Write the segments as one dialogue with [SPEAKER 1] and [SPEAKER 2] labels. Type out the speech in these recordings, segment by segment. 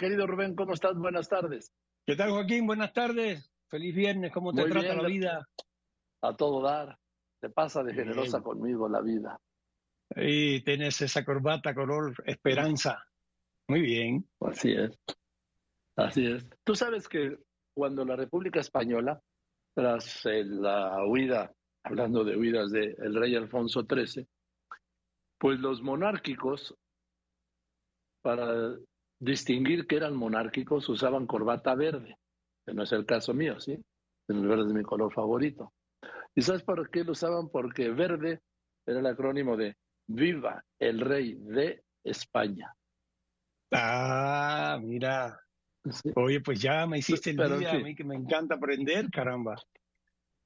[SPEAKER 1] Querido Rubén, ¿cómo estás? Buenas tardes.
[SPEAKER 2] ¿Qué tal, Joaquín? Buenas tardes. Feliz viernes. ¿Cómo te trata la vida?
[SPEAKER 1] A todo dar. Te pasa de generosa conmigo la vida.
[SPEAKER 2] Y tienes esa corbata color esperanza. Muy bien.
[SPEAKER 1] Así es. Así es. Tú sabes que cuando la República Española, tras la huida, hablando de huidas del rey Alfonso XIII, pues los monárquicos, para distinguir que eran monárquicos, usaban corbata verde, que no es el caso mío, ¿sí? El verde es mi color favorito. ¿Y sabes por qué lo usaban? Porque verde era el acrónimo de Viva el Rey de España.
[SPEAKER 2] Ah, mira. Oye, pues ya me hiciste el día, a mí que me encanta aprender, caramba.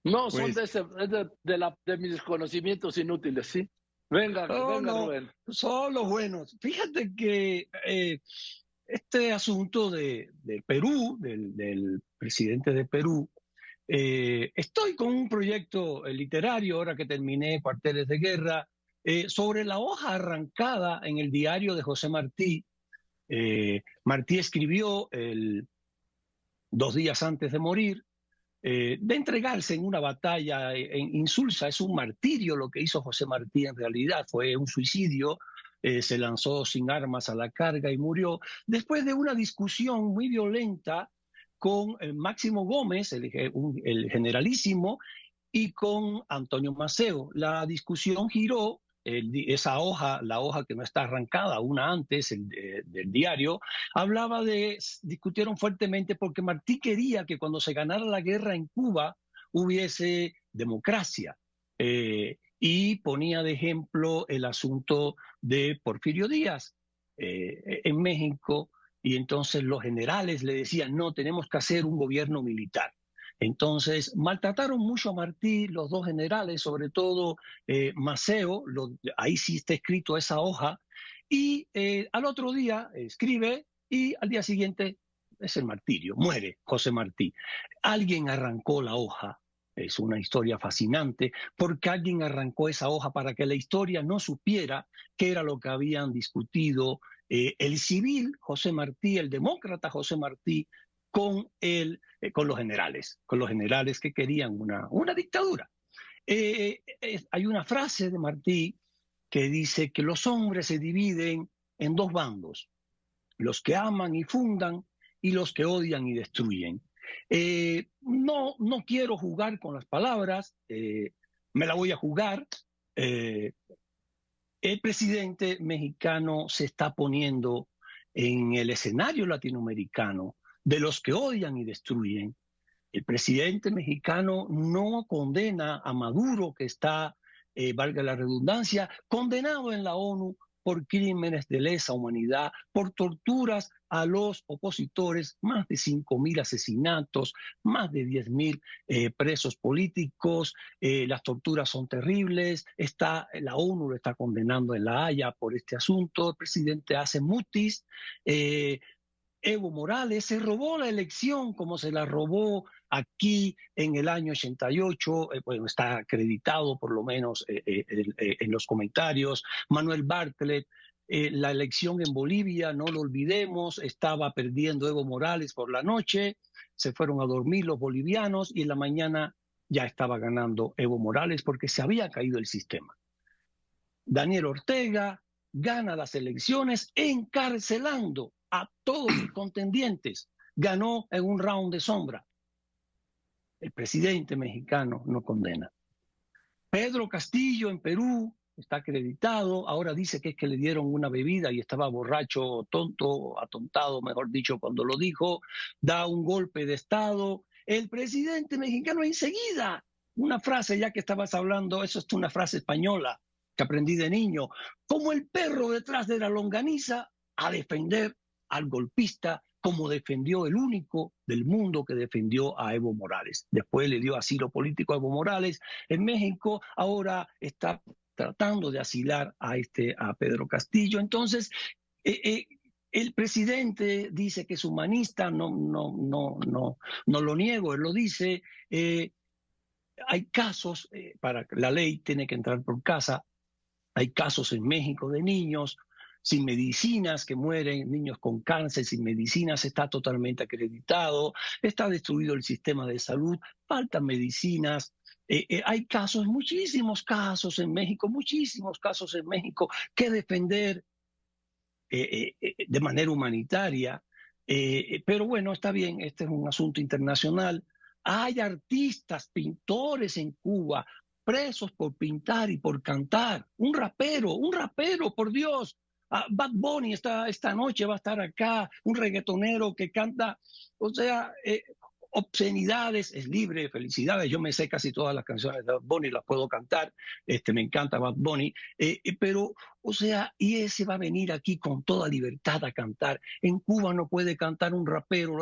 [SPEAKER 1] No, son pues de, de, la, de mis conocimientos inútiles, ¿sí? Venga, venga,
[SPEAKER 2] Son los buenos. Fíjate que eh, este asunto de, Perú, del, presidente de Perú, eh, estoy con un proyecto literario, ahora que terminé Cuarteles de Guerra, eh, sobre la hoja arrancada en el diario de José Martí. Martí escribió dos días antes de morir eh, de entregarse en una batalla en insulsa. Es un martirio lo que hizo José Martí en realidad, fue un suicidio. Eh, se lanzó sin armas a la carga y murió después de una discusión muy violenta con eh, Máximo Gómez, el, generalísimo, y con Antonio Maceo. La discusión giró esa hoja, la hoja que no está arrancada, una antes del diario, hablaba de, discutieron fuertemente porque Martí quería que cuando se ganara la guerra en Cuba hubiese democracia. Eh, y ponía de ejemplo el asunto de Porfirio Díaz eh, en México, y entonces los generales le decían, no, tenemos que hacer un gobierno militar. Entonces, maltrataron mucho a Martí, los dos generales, sobre todo eh, Maceo, ahí sí está escrito esa hoja, y eh, al otro día escribe y al día siguiente es el martirio, muere José Martí. Alguien arrancó la hoja, es una historia fascinante, porque alguien arrancó esa hoja para que la historia no supiera qué era lo que habían discutido eh, el civil José Martí, el demócrata José Martí, con, el, eh, con los generales, con los generales que querían una, una dictadura. Eh, hay una frase de Martí que dice que los hombres se dividen en dos bandos, los que aman y fundan y los que odian y destruyen. No, no quiero jugar con las palabras, me la voy a jugar. el presidente mexicano se está poniendo en el escenario latinoamericano de los que odian y destruyen. El presidente mexicano no condena a Maduro, que está, eh, valga la redundancia, condenado en la ONU por crímenes de lesa humanidad, por torturas a los opositores, más de 5.000 asesinatos, más de 10.000 eh, presos políticos, eh, las torturas son terribles, está, la ONU lo está condenando en La Haya por este asunto, el presidente hace mutis, Evo Morales se robó la elección como se la robó aquí en el año 88, eh, bueno, está acreditado por lo menos eh, eh, en los comentarios. Manuel Bartlett, la elección en Bolivia, no lo olvidemos, estaba perdiendo Evo Morales por la noche, se fueron a dormir los bolivianos y en la mañana ya estaba ganando Evo Morales porque se había caído el sistema. Daniel Ortega gana las elecciones encarcelando a todos los contendientes. Ganó en un round de sombra. El presidente mexicano no condena. Pedro Castillo en Perú está acreditado, ahora dice que es que le dieron una bebida y estaba borracho, tonto, atontado, mejor dicho, cuando lo dijo, da un golpe de Estado. El presidente mexicano enseguida, una frase ya que estabas hablando, eso es una frase española que aprendí de niño, como el perro detrás de la longaniza a defender al golpista como defendió el único del mundo que defendió a Evo Morales. Después le dio asilo político a Evo Morales en México, ahora está tratando de asilar a este a Pedro Castillo. Entonces, eh, eh, el presidente dice que es humanista, no, no, no, no, no lo niego, él lo dice. Eh, hay casos, para la ley tiene que entrar por casa, hay casos en México de niños sin medicinas que mueren, niños con cáncer sin medicinas, está totalmente acreditado, está destruido el sistema de salud, faltan medicinas. Eh, eh, hay casos, muchísimos casos en México, muchísimos casos en México que defender eh, de manera humanitaria. pero bueno, está bien, este es un asunto internacional. Hay artistas, pintores en Cuba presos por pintar y por cantar. Un rapero, un rapero, por Dios, Bad Bunny esta, esta noche va a estar acá, un reggaetonero que canta, o sea, eh, obscenidades, es libre, felicidades. Yo me sé casi todas las canciones de Bad Bunny, las puedo cantar, este, me encanta Bad Bunny, eh, eh, pero, o sea, y ese va a venir aquí con toda libertad a cantar. En Cuba no puede cantar un rapero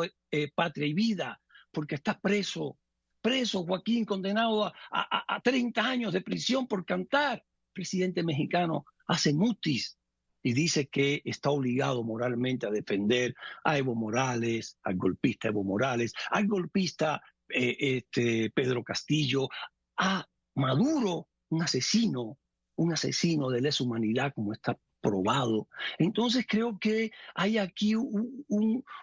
[SPEAKER 2] Patria y Vida, porque está preso, preso Joaquín, condenado a, a, a 30 años de prisión por cantar. presidente mexicano hace mutis, y dice que está obligado moralmente a defender a Evo Morales, al golpista Evo Morales, al golpista eh, este, Pedro Castillo, a Maduro, un asesino, un asesino de lesa humanidad como está probado. Entonces creo que hay aquí un,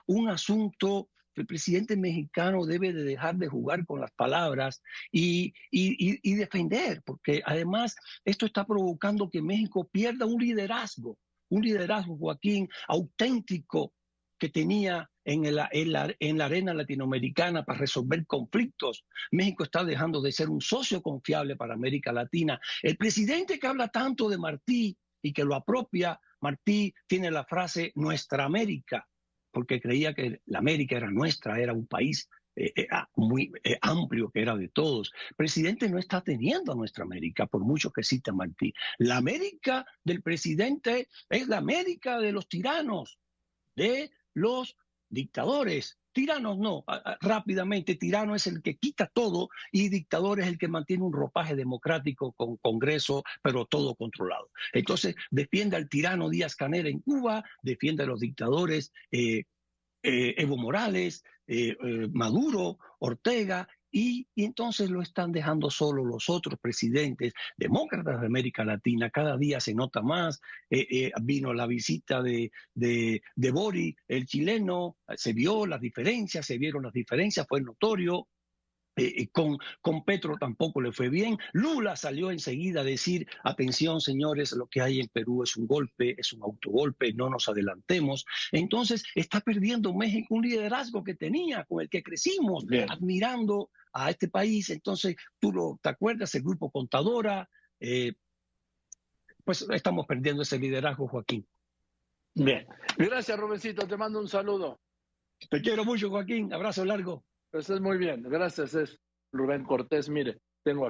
[SPEAKER 2] un asunto el presidente mexicano debe de dejar de jugar con las palabras y, y, defender, porque además esto está provocando que México pierda un liderazgo un liderazgo, Joaquín, auténtico que tenía en, la, arena latinoamericana para resolver conflictos. México está dejando de ser un socio confiable para América Latina. El presidente que habla tanto de Martí y que lo apropia, Martí tiene la frase Nuestra América, porque creía que la América era nuestra, era un país eh, eh, ah, muy eh, amplio que era de todos. Presidente no está teniendo a nuestra América, por mucho que cita Martí. La América del presidente es la América de los tiranos, de los dictadores. Tiranos no, rápidamente, tirano es el que quita todo y dictador es el que mantiene un ropaje democrático con Congreso, pero todo controlado. Entonces, defiende al tirano Díaz Canel en Cuba, defiende a los dictadores Evo Morales, eh, eh, Maduro, Ortega, y, entonces lo están dejando solo los otros presidentes demócratas de América Latina. Cada día se nota más. Eh, vino la visita de, de, de Bori, el chileno, se vio las diferencias, se vieron las diferencias, fue notorio. Eh, con, con Petro tampoco le fue bien. Lula salió enseguida a decir, atención señores, lo que hay en Perú es un golpe, es un autogolpe, no nos adelantemos. Entonces está perdiendo México un liderazgo que tenía, con el que crecimos, admirando a este país. Entonces, tú lo, te acuerdas, el grupo Contadora, eh, pues estamos perdiendo ese liderazgo, Joaquín.
[SPEAKER 1] Bien, gracias Rubensito, te mando un saludo.
[SPEAKER 2] Te quiero mucho, Joaquín, abrazo largo.
[SPEAKER 1] Pues es muy bien, gracias, es Rubén Cortés. Mire, tengo aquí.